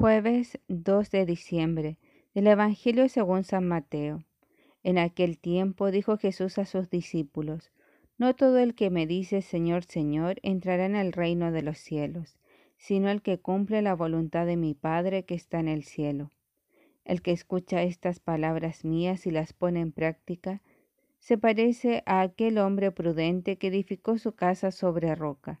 Jueves 2 de diciembre del Evangelio según San Mateo. En aquel tiempo dijo Jesús a sus discípulos, No todo el que me dice Señor, Señor, entrará en el reino de los cielos, sino el que cumple la voluntad de mi Padre que está en el cielo. El que escucha estas palabras mías y las pone en práctica, se parece a aquel hombre prudente que edificó su casa sobre roca.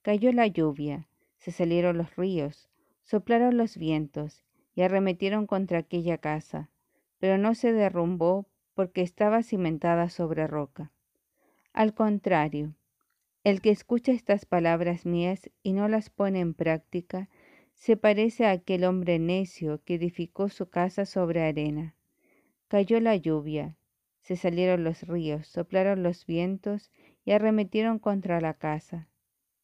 Cayó la lluvia, se salieron los ríos, soplaron los vientos y arremetieron contra aquella casa, pero no se derrumbó porque estaba cimentada sobre roca. Al contrario, el que escucha estas palabras mías y no las pone en práctica, se parece a aquel hombre necio que edificó su casa sobre arena. Cayó la lluvia, se salieron los ríos, soplaron los vientos y arremetieron contra la casa.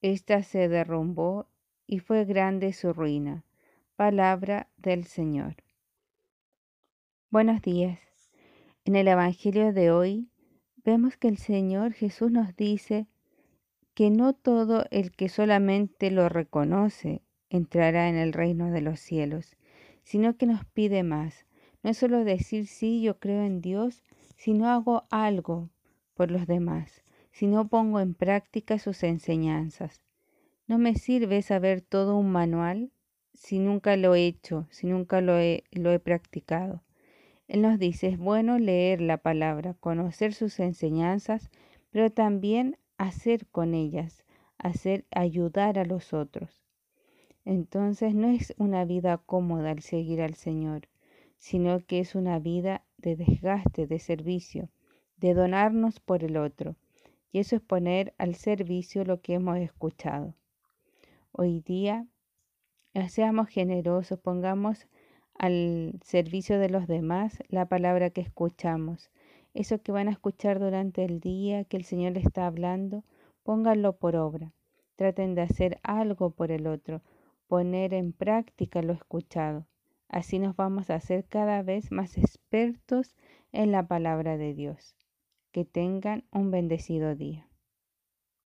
Esta se derrumbó y fue grande su ruina. Palabra del Señor. Buenos días. En el Evangelio de hoy vemos que el Señor Jesús nos dice que no todo el que solamente lo reconoce entrará en el reino de los cielos, sino que nos pide más. No es solo decir sí, yo creo en Dios, sino hago algo por los demás, si no pongo en práctica sus enseñanzas. No me sirve saber todo un manual si nunca lo he hecho, si nunca lo he, practicado. Él nos dice, es bueno leer la palabra, conocer sus enseñanzas, pero también hacer con ellas, hacer ayudar a los otros. Entonces no es una vida cómoda el seguir al Señor, sino que es una vida de desgaste, de servicio, de donarnos por el otro. Y eso es poner al servicio lo que hemos escuchado. Hoy día seamos generosos, pongamos al servicio de los demás la palabra que escuchamos. Eso que van a escuchar durante el día, que el Señor está hablando, pónganlo por obra. Traten de hacer algo por el otro, poner en práctica lo escuchado. Así nos vamos a hacer cada vez más expertos en la palabra de Dios. Que tengan un bendecido día.